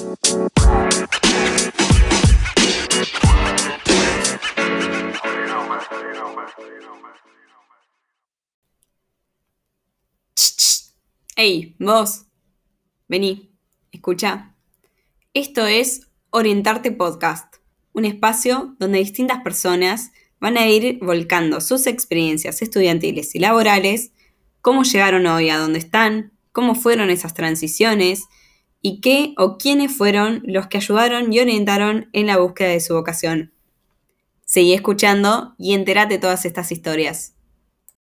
Hey, vos, vení, escucha. Esto es Orientarte Podcast, un espacio donde distintas personas van a ir volcando sus experiencias estudiantiles y laborales, cómo llegaron hoy a donde están, cómo fueron esas transiciones y qué o quiénes fueron los que ayudaron y orientaron en la búsqueda de su vocación. Seguí escuchando y entérate de todas estas historias.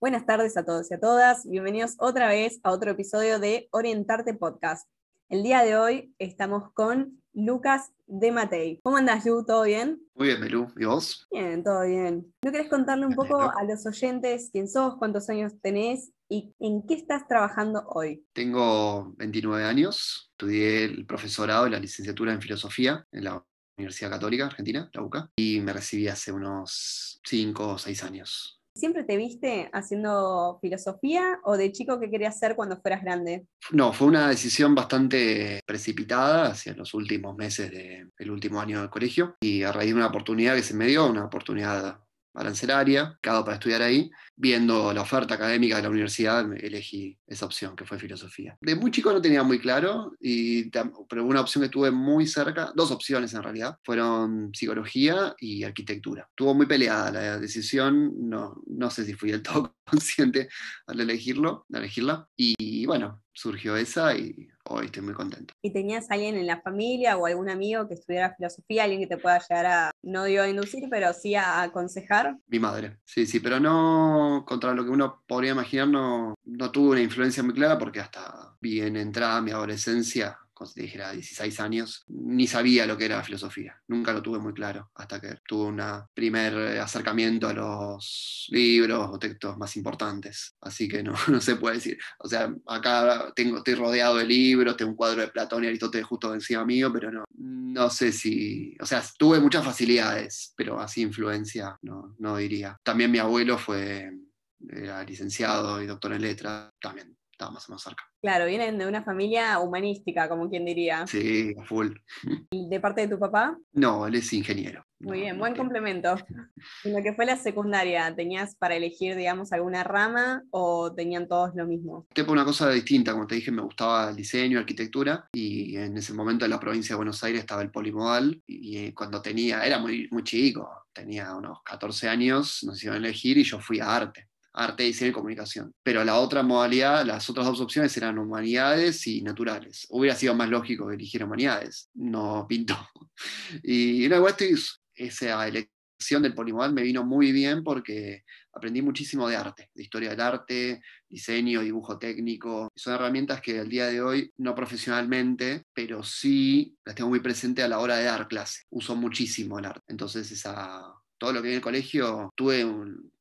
Buenas tardes a todos y a todas. Bienvenidos otra vez a otro episodio de Orientarte Podcast. El día de hoy estamos con Lucas de Matei. ¿Cómo andas, Lu? ¿Todo bien? Muy bien, Melu. ¿Y vos? Bien, todo bien. ¿No querés contarle un poco a los oyentes quién sos, cuántos años tenés y en qué estás trabajando hoy? Tengo 29 años. Estudié el profesorado y la licenciatura en filosofía en la Universidad Católica Argentina, la UCA, y me recibí hace unos 5 o 6 años. ¿Siempre te viste haciendo filosofía o de chico qué querías hacer cuando fueras grande? No, fue una decisión bastante precipitada hacia los últimos meses del último año del colegio y a raíz de una oportunidad que se me dio, una oportunidad arancelaria, cada para estudiar ahí. Viendo la oferta académica de la universidad, elegí esa opción, que fue filosofía. De muy chico no tenía muy claro, y, pero una opción que tuve muy cerca, dos opciones en realidad, fueron psicología y arquitectura. Tuvo muy peleada la decisión, no, no sé si fui del todo consciente al elegirlo, al elegirla, y bueno, surgió esa y hoy estoy muy contento. ¿Y tenías alguien en la familia o algún amigo que estudiara filosofía, alguien que te pueda llegar a, no digo a inducir, pero sí a aconsejar? Mi madre, sí, sí, pero no contra lo que uno podría imaginar, no, no tuve una influencia muy clara porque hasta bien entrada mi adolescencia cuando dijera 16 años, ni sabía lo que era filosofía. Nunca lo tuve muy claro hasta que tuve un primer acercamiento a los libros o textos más importantes. Así que no, no se puede decir. O sea, acá tengo, estoy rodeado de libros, tengo un cuadro de Platón y Aristóteles justo encima mío, pero no, no sé si. O sea, tuve muchas facilidades, pero así influencia no, no diría. También mi abuelo fue era licenciado y doctor en letras, también estaba más o menos cerca. Claro, vienen de una familia humanística, como quien diría. Sí, full. ¿Y de parte de tu papá? No, él es ingeniero. Muy bien, buen complemento. En lo que fue la secundaria, ¿tenías para elegir, digamos, alguna rama o tenían todos lo mismo? Tipo una cosa distinta, como te dije, me gustaba el diseño, arquitectura, y en ese momento en la provincia de Buenos Aires estaba el polimodal, y cuando tenía, era muy, muy chico, tenía unos 14 años, nos hicieron elegir y yo fui a arte arte, diseño y comunicación. Pero la otra modalidad, las otras dos opciones eran humanidades y naturales. Hubiera sido más lógico que eligiera humanidades, no pintó. Y una esa elección del polimodal me vino muy bien porque aprendí muchísimo de arte, de historia del arte, diseño, dibujo técnico. Son herramientas que al día de hoy, no profesionalmente, pero sí las tengo muy presente a la hora de dar clase. Uso muchísimo el arte. Entonces esa todo lo que vi en el colegio, tuve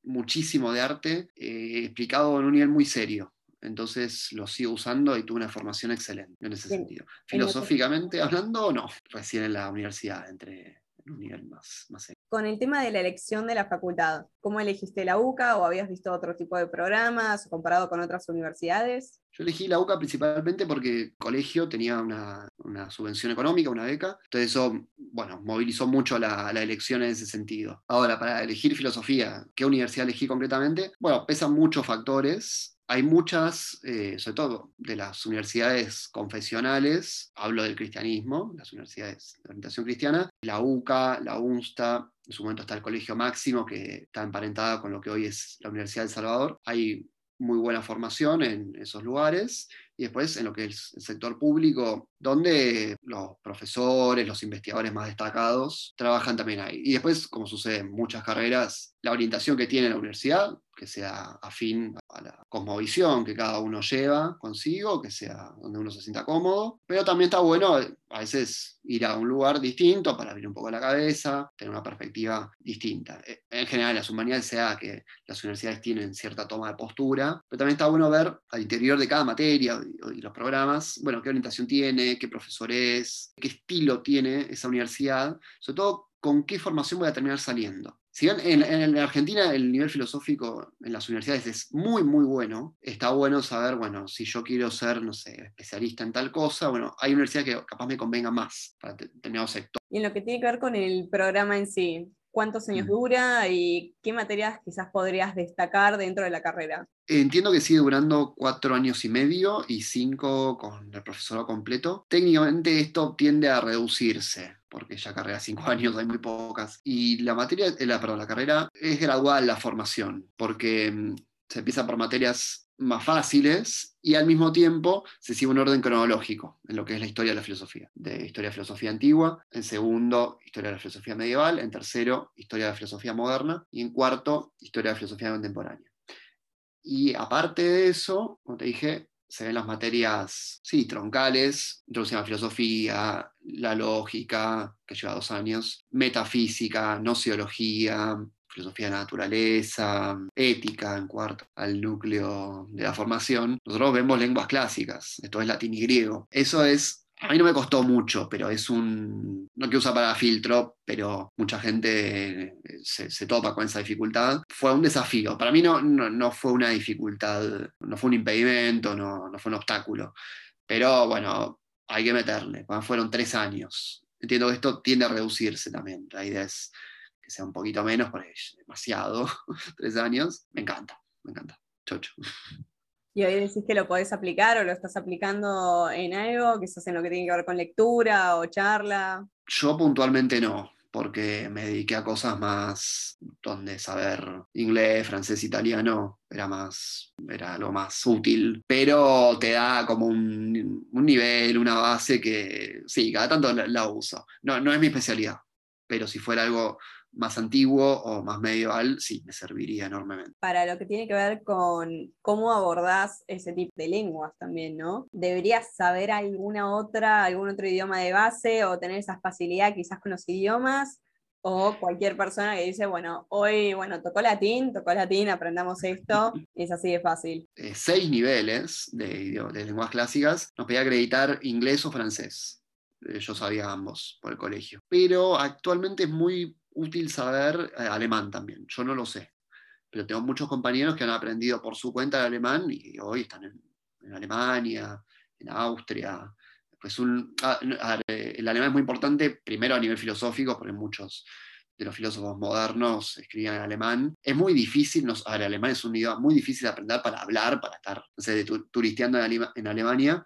muchísimo de arte eh, explicado en un nivel muy serio. Entonces lo sigo usando y tuve una formación excelente en ese sentido. Filosóficamente hablando, no, recién en la universidad, entre un nivel más, más serio. Con el tema de la elección de la facultad, ¿cómo elegiste la UCA o habías visto otro tipo de programas o comparado con otras universidades? Yo elegí la UCA principalmente porque el colegio tenía una, una subvención económica, una beca, entonces eso, bueno, movilizó mucho la, la, elección en ese sentido. Ahora, para elegir filosofía, ¿qué universidad elegí concretamente? Bueno, pesan muchos factores, hay muchas, eh, sobre todo de las universidades confesionales, hablo del cristianismo, las universidades de orientación cristiana, la UCA, la UNSTA, en su momento está el Colegio Máximo, que está emparentada con lo que hoy es la Universidad del Salvador. Hay muy buena formación en esos lugares y después en lo que es el sector público, donde los profesores, los investigadores más destacados trabajan también ahí. Y después, como sucede en muchas carreras, la orientación que tiene la universidad, que sea afín a la cosmovisión que cada uno lleva consigo, que sea donde uno se sienta cómodo, pero también está bueno a veces ir a un lugar distinto para abrir un poco la cabeza, tener una perspectiva distinta. Eh, en general, las humanidades sea que las universidades tienen cierta toma de postura, pero también está bueno ver al interior de cada materia y los programas, bueno, qué orientación tiene, qué profesor es, qué estilo tiene esa universidad, sobre todo con qué formación voy a terminar saliendo En Argentina el nivel filosófico en las universidades es muy, muy bueno, está bueno saber, bueno, si yo quiero ser, no sé, especialista en tal cosa, bueno, hay universidades que capaz me convenga más para determinado sector. Y en lo que tiene que ver con el programa en sí, cuántos años mm. dura y qué materias quizás podrías destacar dentro de la carrera. Entiendo que sigue durando cuatro años y medio y cinco con el profesorado completo. Técnicamente esto tiende a reducirse porque ya carrera cinco años hay muy pocas. Y la materia, eh, la, perdón, la carrera es gradual la formación, porque mm, se empieza por materias más fáciles y al mismo tiempo se sigue un orden cronológico en lo que es la historia de la filosofía. De historia de filosofía antigua, en segundo, historia de la filosofía medieval, en tercero, historia de la filosofía moderna y en cuarto, historia de la filosofía contemporánea. Y aparte de eso, como te dije, se ven las materias, sí, troncales, introducción a la filosofía, la lógica, que lleva dos años, metafísica, nociología, filosofía de la naturaleza, ética en cuarto, al núcleo de la formación, nosotros vemos lenguas clásicas, esto es latín y griego. Eso es, a mí no me costó mucho, pero es un, no que usa para filtro, pero mucha gente eh, se, topa con esa dificultad. Fue un desafío, para mí no, no, fue una dificultad, no fue un impedimento, no, no fue un obstáculo, pero bueno, hay que meterle, fueron tres años. Entiendo que esto tiende a reducirse también, la idea es sea un poquito menos, porque es demasiado, tres años, me encanta, me encanta, chocho. ¿Y hoy decís que lo podés aplicar o lo estás aplicando en algo, quizás en lo que tiene que ver con lectura o charla? Yo puntualmente no, porque me dediqué a cosas más donde saber inglés, francés, italiano era más era lo más útil, pero te da como un, nivel, una base que sí, cada tanto la, la, uso. No, no es mi especialidad, pero si fuera algo más antiguo o más medieval, sí, me serviría enormemente. Para lo que tiene que ver con cómo abordás ese tipo de lenguas también, ¿no? ¿Deberías saber alguna otra, algún otro idioma de base o tener esa facilidad quizás con los idiomas? O cualquier persona que dice, bueno, hoy, bueno, tocó latín, tocó latín, aprendamos esto, es así de fácil. Eh, seis niveles de, de lenguas clásicas, nos pedía acreditar inglés o francés eh, yo sabía ambos por el colegio. Pero actualmente es muy útil saber eh, alemán también. Yo no lo sé, pero tengo muchos compañeros que han aprendido por su cuenta el alemán y hoy están en, Alemania, en Austria. Pues un, ah, el alemán es muy importante, primero a nivel filosófico, porque muchos de los filósofos modernos escribían en alemán. Es muy difícil, nos, el alemán es un idioma muy difícil de aprender para hablar, para estar no turisteando en, Alemania.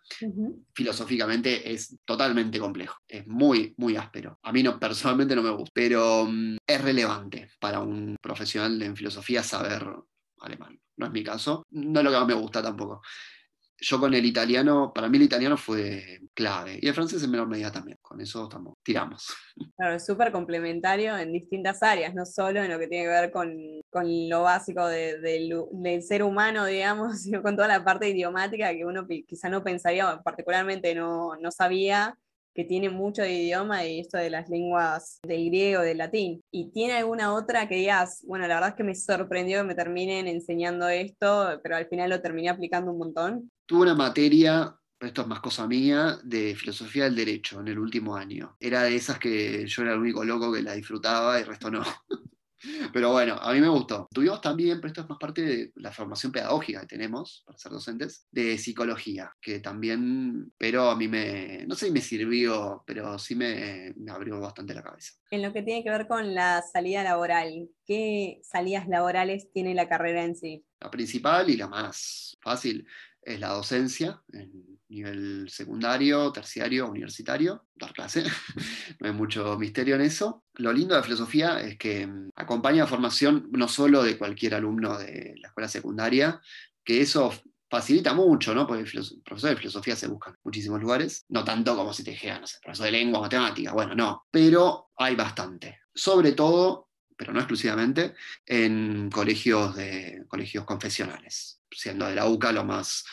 Filosóficamente es totalmente complejo, es muy, muy áspero. A mí no, personalmente no me gusta, pero mm, es relevante para un profesional en filosofía saber alemán. No es mi caso, no es lo que más me gusta tampoco yo con el italiano, para mí el italiano fue clave. Y el francés en menor medida también. Con eso estamos, tiramos. Claro, es súper complementario en distintas áreas, no solo en lo que tiene que ver con, lo básico del ser humano, digamos, sino con toda la parte idiomática que uno quizá no pensaría, particularmente no, no sabía que tiene mucho de idioma y esto de las lenguas del griego, del latín. ¿Y tiene alguna otra que digas, bueno, la verdad es que me sorprendió que me terminen enseñando esto, pero al final lo terminé aplicando un montón? Tuve una materia esto es más cosa mía, de filosofía del derecho en el último año. Era de esas que yo era el único loco que la disfrutaba y el resto no. Pero bueno, a mí me gustó. Tuvimos también, pero esto es más parte de la formación pedagógica que tenemos para ser docentes, de psicología, que también, pero a mí me, no sé si me sirvió, pero sí me, me abrió bastante la cabeza. En lo que tiene que ver con la salida laboral, ¿qué salidas laborales tiene la carrera en sí? La principal y la más fácil es la docencia en nivel secundario, terciario, universitario, dar clase. no hay mucho misterio en eso. Lo lindo de filosofía es que mm, acompaña la formación no solo de cualquier alumno de la escuela secundaria, que eso facilita mucho, ¿no? Porque profesores de filosofía se buscan en muchísimos lugares, no tanto como si te dijera, no sé, profesor de lengua, matemática, bueno, no, pero hay bastante. Sobre todo, pero no exclusivamente, en colegios, de, colegios confesionales siendo de la UCA lo más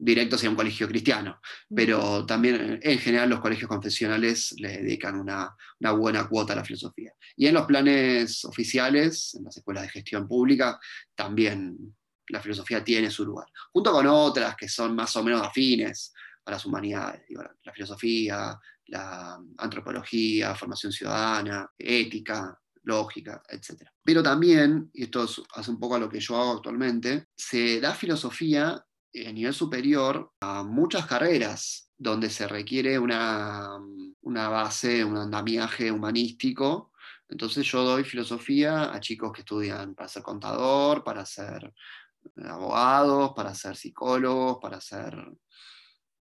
directo sería un colegio cristiano, pero también en general los colegios confesionales le dedican una, buena cuota a la filosofía. Y en los planes oficiales, en las escuelas de gestión pública, también la filosofía tiene su lugar, junto con otras que son más o menos afines a las humanidades, la filosofía, la antropología, formación ciudadana, ética, lógica, etc. Pero también, y esto hace un poco a lo que yo hago actualmente, se da filosofía a nivel superior a muchas carreras donde se requiere una, una base, un andamiaje humanístico. Entonces yo doy filosofía a chicos que estudian para ser contador, para ser abogados, para ser psicólogos, para ser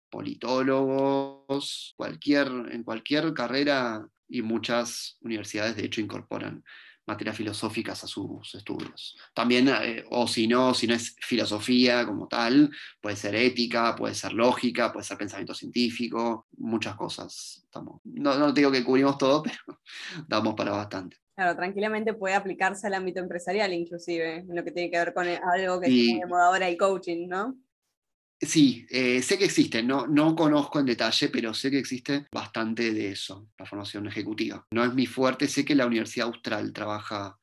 politólogos, cualquier, en cualquier carrera y muchas universidades de hecho incorporan materias filosóficas a sus estudios. También, eh, o si no, si no es filosofía como tal, puede ser ética, puede ser lógica, puede ser pensamiento científico, muchas cosas. Estamos, no, no digo que cubrimos todo, pero damos para bastante. Claro, tranquilamente puede aplicarse al ámbito empresarial inclusive, en lo que tiene que ver con algo que es muy de moda ahora, el coaching, ¿no? Sí, eh, sé que existe, no, no conozco en detalle, pero sé que existe bastante de eso, la formación ejecutiva. No es mi fuerte, sé que la Universidad Austral trabaja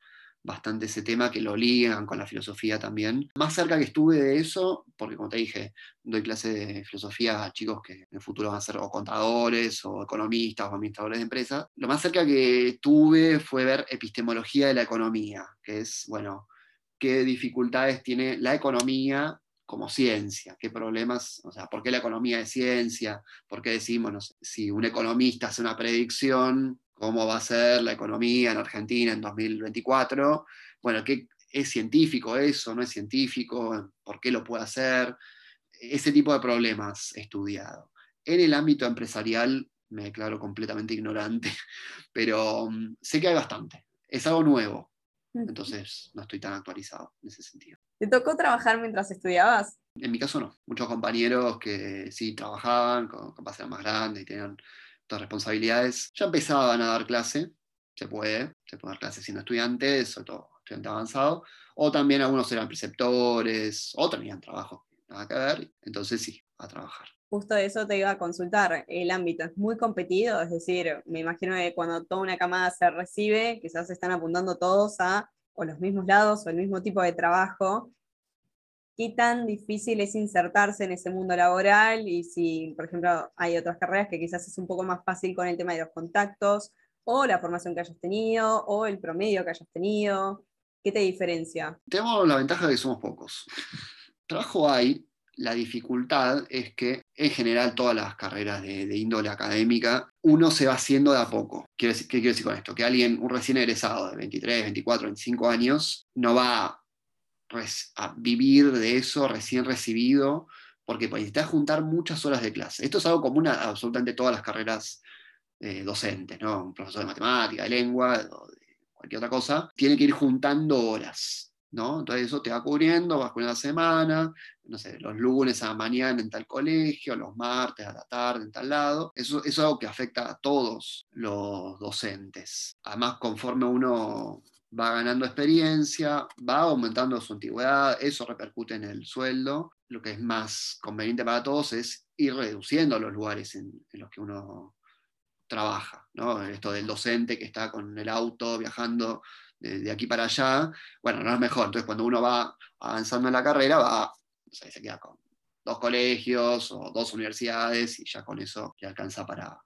bastante ese tema, que lo ligan con la filosofía también. Más cerca que estuve de eso, porque como te dije, doy clase de filosofía a chicos que en el futuro van a ser o contadores o economistas o administradores de empresas, lo más cerca que tuve fue ver epistemología de la economía, que es, bueno, qué dificultades tiene la economía como ciencia, qué problemas, o sea, por qué la economía es ciencia, por qué decimos, no sé, si un economista hace una predicción, cómo va a ser la economía en Argentina en 2024, bueno, ¿qué es científico eso? ¿No es científico? ¿Por qué lo puede hacer? Ese tipo de problemas he estudiado. En el ámbito empresarial me declaro completamente ignorante, pero mm, sé que hay bastante. Es algo nuevo, entonces no estoy tan actualizado en ese sentido. ¿Te tocó trabajar mientras estudiabas? En mi caso no. Muchos compañeros que sí trabajaban, capaz eran más grandes y tenían otras responsabilidades, ya empezaban a dar clase. Se puede, se puede dar clase siendo estudiante, sobre todo estudiante avanzado. O también algunos eran preceptores, o tenían trabajo, nada que ver. Entonces sí, a trabajar justo eso te iba a consultar. El ámbito es muy competido, es decir, me imagino que cuando toda una camada se recibe, quizás están apuntando todos a o los mismos lados o el mismo tipo de trabajo. ¿Qué tan difícil es insertarse en ese mundo laboral? Y si, por ejemplo, hay otras carreras que quizás es un poco más fácil con el tema de los contactos, o la formación que hayas tenido, o el promedio que hayas tenido. ¿Qué te diferencia? Tenemos la ventaja de que somos pocos. Trabajo hay, la dificultad es que en general todas las carreras de, índole académica, uno se va haciendo de a poco. ¿Qué, ¿Qué quiero decir con esto? Que alguien, un recién egresado de 23, 24, 25 años, no va a vivir de eso recién recibido, porque pues, necesita juntar muchas horas de clase. Esto es algo común a absolutamente todas las carreras eh, docentes, ¿no? Un profesor de matemática, de lengua, de cualquier otra cosa, tiene que ir juntando horas. ¿No? Entonces eso te va cubriendo, vas con la semana, no sé, los lunes a la mañana en tal colegio, los martes a la tarde en tal lado. Eso, es algo que afecta a todos los docentes. Además, conforme uno va ganando experiencia, va aumentando su antigüedad, eso repercute en el sueldo. Lo que es más conveniente para todos es ir reduciendo los lugares en, en los que uno trabaja, ¿no? Esto del docente que está con el auto viajando de, aquí para allá, bueno, no es mejor. Entonces, cuando uno va avanzando en la carrera, va, se queda con dos colegios o dos universidades y ya con eso le alcanza para,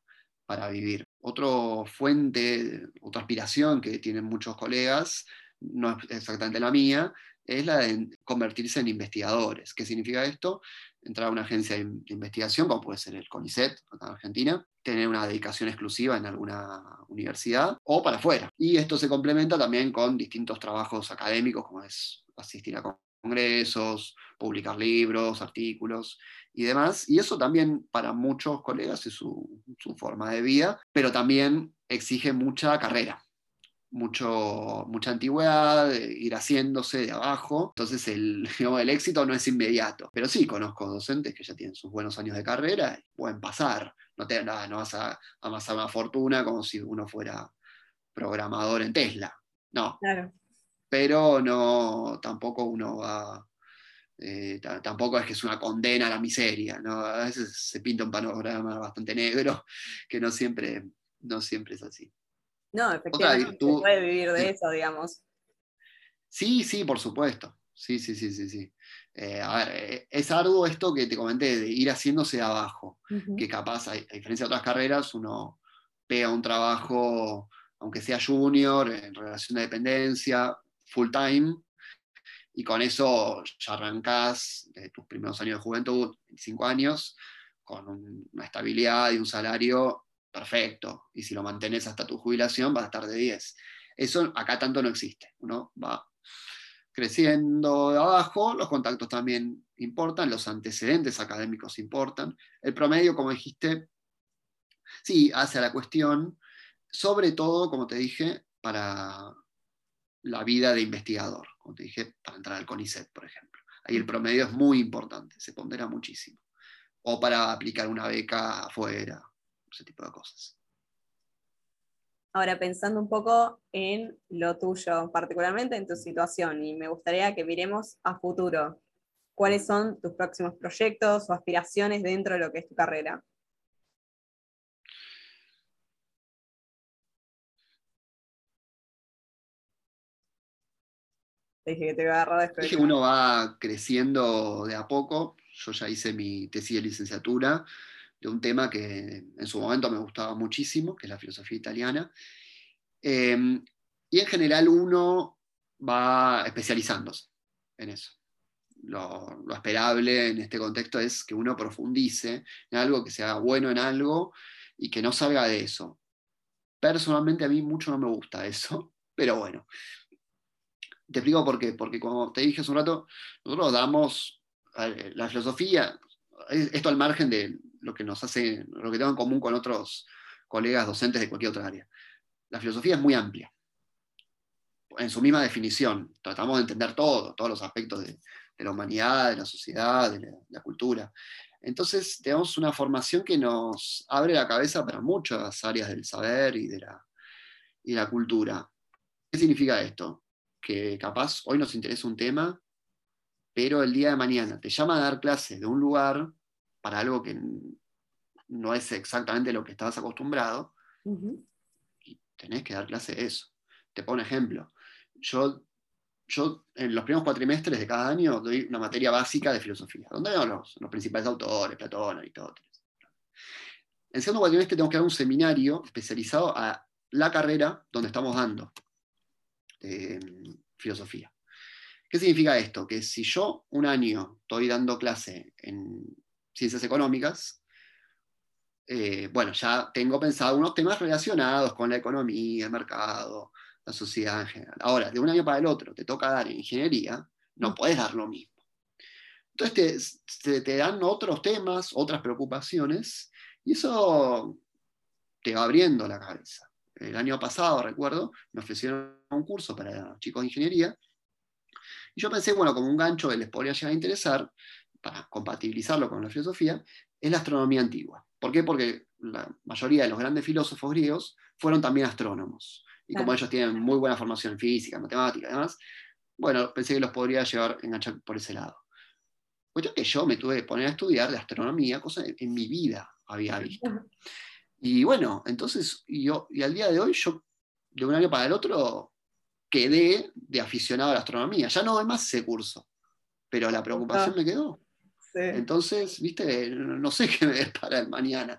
para vivir. Otra fuente, otra aspiración que tienen muchos colegas, no es exactamente la mía, es la de convertirse en investigadores. ¿Qué significa esto? Entrar a una agencia de investigación, como puede ser el CONICET, en Argentina, tener una dedicación exclusiva en alguna universidad o para afuera. Y esto se complementa también con distintos trabajos académicos, como es asistir a congresos, publicar libros, artículos y demás. Y eso también para muchos colegas es su forma de vida, pero también exige mucha carrera mucho, mucha antigüedad, ir haciéndose de abajo. Entonces el, el éxito no es inmediato. Pero sí conozco docentes que ya tienen sus buenos años de carrera y pueden pasar. No, te, nada, no vas a amasar una fortuna como si uno fuera programador en Tesla. No. Pero no, tampoco uno va. Eh, tampoco es que es una condena a la miseria, ¿no? A veces se pinta un panorama bastante negro, que no siempre, no siempre es así. No, efectivamente se puede vivir de eso, digamos. Sí, sí, por supuesto. Sí, sí, sí, sí, sí. Eh, a ver, eh, es arduo esto que te comenté, de ir haciéndose abajo, que capaz, a, diferencia de otras carreras, uno pega un trabajo aunque sea junior, en relación de dependencia, full time, y con eso ya arrancás de tus primeros años de juventud, 25 años, con una estabilidad y un salario perfecto. Y si lo mantenés hasta tu jubilación, vas a estar de 10. Eso acá tanto no existe. Uno va creciendo de abajo, los contactos también importan, los antecedentes académicos importan. El promedio, como dijiste, sí, hace la cuestión, sobre todo, como te dije, para la vida de investigador, como te dije, para entrar al CONICET, por ejemplo. Ahí el promedio es muy importante, se pondera muchísimo. O para aplicar una beca afuera, ese tipo de cosas. Ahora, pensando un poco en lo tuyo, particularmente en tu situación, y me gustaría que miremos a futuro. ¿Cuáles son tus próximos proyectos o aspiraciones dentro de lo que es tu carrera? Dije que te iba a agarrar Dije que uno va creciendo de a poco. Yo ya hice mi tesis de licenciatura de un tema que en su momento me gustaba muchísimo, que es la filosofía italiana. Em, y en general uno va especializándose en eso. Lo, lo, esperable en este contexto es que uno profundice en algo, que sea bueno en algo y que no salga de eso. Personalmente a mí mucho no me gusta eso, pero bueno, te explico por qué. Porque como te dije hace un rato, nosotros damos la filosofía, esto al margen de lo que nos hace, lo que tengo en común con otros colegas docentes de cualquier otra área. La filosofía es muy amplia. En su misma definición, tratamos de entender todo, todos los aspectos de, la humanidad, de la sociedad, de la, cultura. Entonces, tenemos una formación que nos abre la cabeza para muchas áreas del saber y de la, y de la cultura. ¿Qué significa esto? que capaz hoy nos interesa un tema, pero el día de mañana te llama a dar clase de un lugar para algo que no es exactamente lo que estabas acostumbrado, y tenés que dar clase de eso. Te pongo un ejemplo. Yo, yo en los primeros cuatrimestres de cada año doy una materia básica de filosofía, donde veo los, los principales autores, Platón, Aristóteles. En el segundo cuatrimestre tengo que dar un seminario especializado a la carrera donde estamos dando filosofía. ¿Qué significa esto? Que si yo un año estoy dando clase en ciencias económicas, eh, bueno, ya tengo pensado unos temas relacionados con la economía, el mercado, la sociedad en general. Ahora, de un año para el otro, te toca dar ingeniería, no puedes dar lo mismo. Entonces te, te dan otros temas, otras preocupaciones, y eso te va abriendo la cabeza el año pasado, recuerdo, me ofrecieron un curso para chicos de ingeniería. Y yo pensé, bueno, como un gancho que les podría llegar a interesar, para compatibilizarlo con la filosofía, es la astronomía antigua. ¿Por qué? Porque la mayoría de los grandes filósofos griegos fueron también astrónomos. Y como ellos tienen muy buena formación en física, matemática y demás, bueno, pensé que los podría llevar enganchar por ese lado. Cuestión que yo me tuve que poner a estudiar de astronomía, cosa que en mi vida había visto. Y bueno, entonces, yo, y al día de hoy yo, de un año para el otro, quedé de aficionado a la astronomía. Ya no doy más ese curso, pero la preocupación me quedó. Entonces, viste, no sé qué me para el mañana.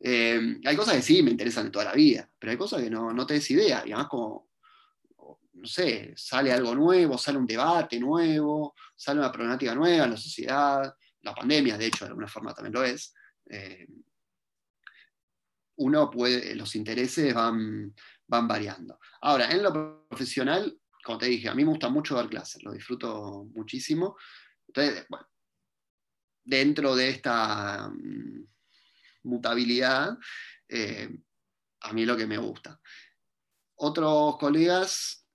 Eh, hay cosas que sí me interesan de toda la vida, pero hay cosas que no, no te des idea. Y además, como, no sé, sale algo nuevo, sale un debate nuevo, sale una problemática nueva en la sociedad. La pandemia, de hecho, de alguna forma también lo es. Eh, uno puede, los intereses van, van variando. Ahora, en lo profesional, como te dije, a mí me gusta mucho dar clases, lo disfruto muchísimo. Entonces, bueno, dentro de esta mm, mutabilidad, eh, a mí es lo que me gusta. Otros colegas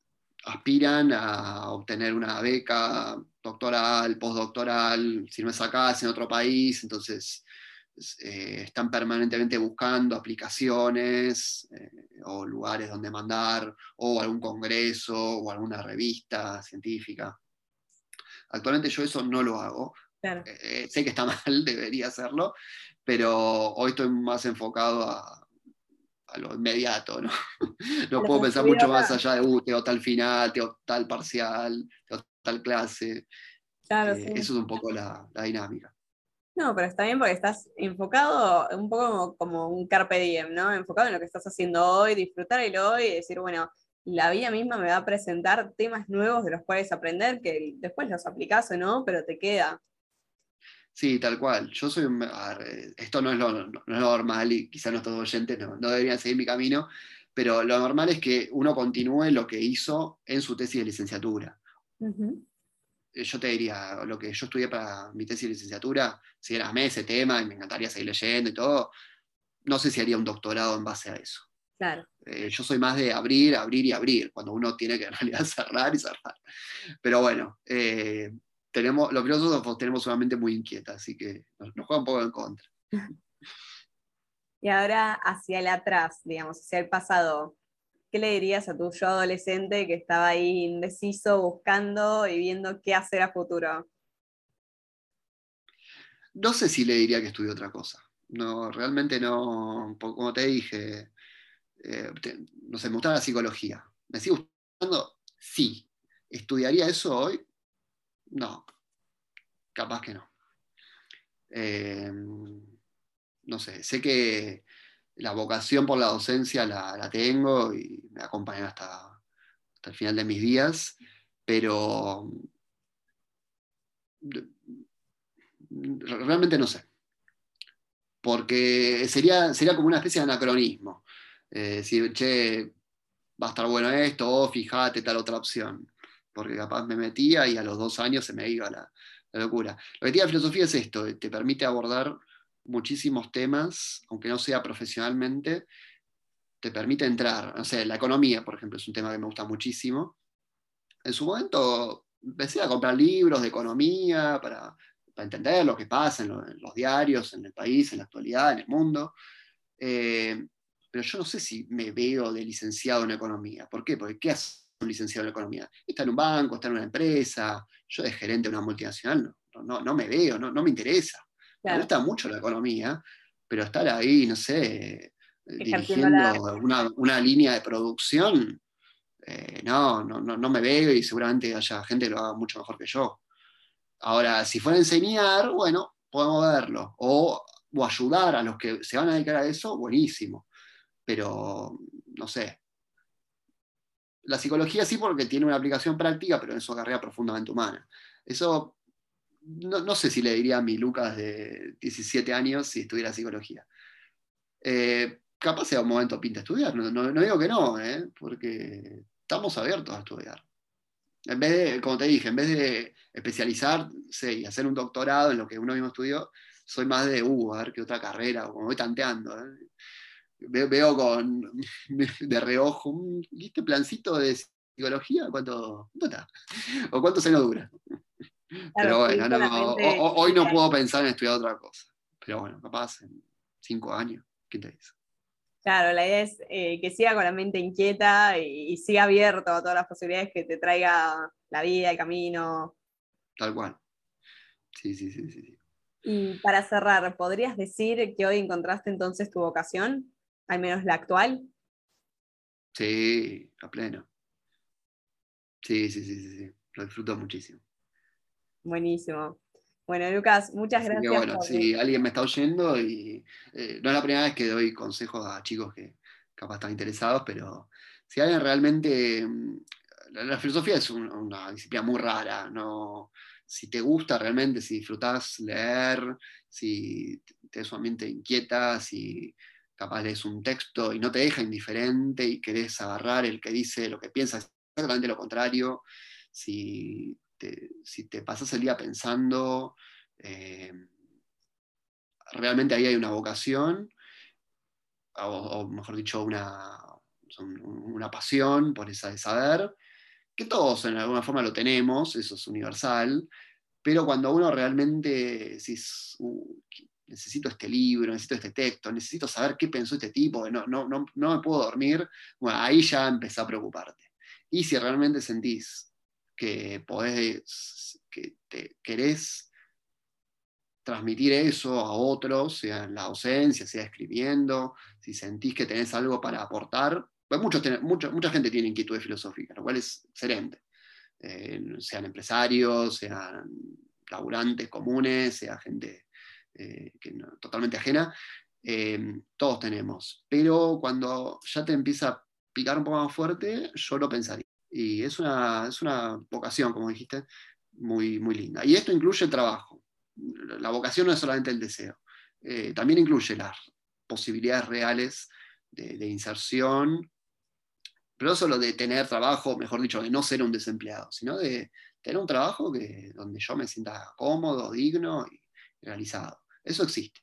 aspiran a obtener una beca doctoral, postdoctoral, si no es acá, es en otro país, entonces eh, están permanentemente buscando aplicaciones eh, o lugares donde mandar, o algún congreso o alguna revista científica. Actualmente yo eso no lo hago. Eh, sé que está mal, debería hacerlo, pero hoy estoy más enfocado a, lo inmediato, ¿no? no puedo pensar mucho más allá de, uh, tengo tal final, tengo tal parcial, tengo tal clase. Eso es un poco la dinámica. No, pero está bien porque estás enfocado un poco como, un carpe diem, ¿no? Enfocado en lo que estás haciendo hoy, disfrutar el hoy y decir, bueno, la vida misma me va a presentar temas nuevos de los cuales aprender, que después los aplicás o no, pero te queda. Sí, tal cual. Yo soy un... esto no es lo, normal y quizás nuestros oyentes no, no deberían seguir mi camino, pero lo normal es que uno continúe lo que hizo en su tesis de licenciatura. Eh, yo te diría, lo que yo estudié para mi tesis de licenciatura, si era amé ese tema y me encantaría seguir leyendo y todo, no sé si haría un doctorado en base a eso. Claro. Eh, yo soy más de abrir, abrir y abrir, cuando uno tiene que en realidad cerrar y cerrar. Pero bueno, eh, tenemos, los filósofos tenemos una mente muy inquieta, así que nos, nos juega un poco en contra. Y ahora hacia el atrás, digamos, hacia el pasado. ¿qué le dirías a tu yo adolescente que estaba ahí indeciso, buscando y viendo qué hacer a futuro? No sé si le diría que estudie otra cosa. No, realmente no, como te dije, eh, no sé, me gusta la psicología. ¿Me sigue gustando? Sí. ¿Estudiaría eso hoy? No. Capaz que no. Eh, no sé, sé que la vocación por la docencia la, tengo y me acompaña hasta, hasta, el final de mis días, pero realmente no sé. Porque sería, sería como una especie de anacronismo. Eh, decir, che, va a estar bueno esto, o fíjate tal otra opción. Porque capaz me metía y a los dos años se me iba la, la locura. Lo que tiene la filosofía es esto, te permite abordar muchísimos temas, aunque no sea profesionalmente, te permite entrar. No sé, la economía, por ejemplo, es un tema que me gusta muchísimo. En su momento empecé a comprar libros de economía para, entender lo que pasa en, los diarios, en el país, en la actualidad, en el mundo. Eh, pero yo no sé si me veo de licenciado en economía. ¿Por qué? Porque ¿qué hace un licenciado en economía? Está en un banco, está en una empresa, yo de gerente de una multinacional no, no, me veo, no, no me interesa. Me gusta mucho la economía, pero estar ahí, no sé, dirigiendo una, línea de producción, eh, no, no, no, me veo y seguramente haya gente que lo haga mucho mejor que yo. Ahora, si fuera a enseñar, bueno, podemos verlo. O, o ayudar a los que se van a dedicar a eso, buenísimo. Pero, no sé. La psicología sí porque tiene una aplicación práctica, pero en su carrera profundamente humana. Eso no, sé si le diría a mi Lucas de 17 años si estudiara psicología. Eh, capaz sea un momento pinta estudiar, no, digo que no, ¿eh? porque estamos abiertos a estudiar. En vez de, como te dije, en vez de especializarse y hacer un doctorado en lo que uno mismo estudió, soy más de, uh, a ver qué otra carrera, como voy tanteando. ¿eh? Veo, con, de reojo, ¿viste plancito de psicología? ¿Cuánto, cuánto está? ¿O cuánto se nos dura? Pero bueno, hoy no puedo pensar en estudiar otra cosa. Pero bueno, capaz en cinco años, ¿qué te dice? Claro, la idea es eh, que siga con la mente inquieta y, siga abierto a todas las posibilidades que te traiga la vida, el camino. Tal cual. Sí, sí, sí, sí. Y para cerrar, ¿podrías decir que hoy encontraste entonces tu vocación? Al menos la actual. Sí, a pleno. Sí, sí, sí, sí, sí. Lo disfruto muchísimo. Buenísimo. Bueno, Lucas, muchas gracias. bueno, si alguien me está oyendo y eh, no es la primera vez que doy consejos a chicos que capaz están interesados, pero si alguien realmente... Mm, la, filosofía es una disciplina muy rara, ¿no? Si te gusta realmente, si disfrutas leer, si te su mente inquieta, si capaz lees un texto y no te deja indiferente y querés agarrar el que dice lo que piensa exactamente lo contrario, si si te pasas el día pensando, eh, realmente ahí hay una vocación, o, mejor dicho, una, una pasión por esa de saber, que todos en alguna forma lo tenemos, eso es universal, pero cuando uno realmente uh, necesito este libro, necesito este texto, necesito saber qué pensó este tipo, no, no, no, no me puedo dormir, bueno, ahí ya empezó a preocuparte. Y si realmente sentís que podés, que te querés transmitir eso a otros, sea en la docencia, sea escribiendo, si sentís que tenés algo para aportar. Pues muchos, mucha, gente tiene inquietudes filosóficas, lo cual es excelente. Eh, sean empresarios, sean laburantes comunes, sea gente eh, que totalmente ajena, em, todos tenemos. Pero cuando ya te empieza a picar un poco más fuerte, yo lo pensaría. Y es una, es una vocación, como dijiste, muy, muy linda. Y esto incluye el trabajo. La vocación no es solamente el deseo, eh, también incluye las posibilidades reales de, inserción, pero no solo de tener trabajo, mejor dicho, de no ser un desempleado, sino de tener un trabajo que, donde yo me sienta cómodo, digno y realizado. Eso existe.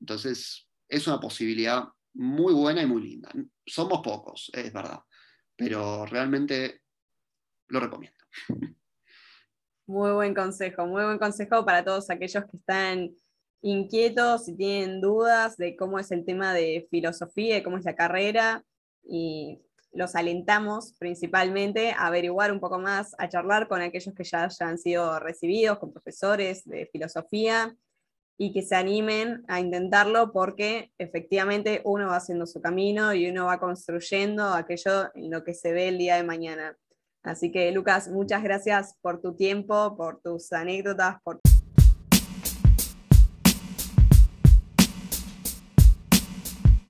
Entonces, es una posibilidad muy buena y muy linda. Somos pocos, es verdad, pero realmente lo recomiendo. Muy buen consejo, muy buen consejo para todos aquellos que están inquietos y tienen dudas de cómo es el tema de filosofía, de cómo es la carrera, y los alentamos principalmente a averiguar un poco más, a charlar con aquellos que ya hayan sido recibidos, con profesores de filosofía, y que se animen a intentarlo porque efectivamente uno va haciendo su camino y uno va construyendo aquello en lo que se ve el día de mañana. Así que Lucas, muchas gracias por tu tiempo, por tus anécdotas, por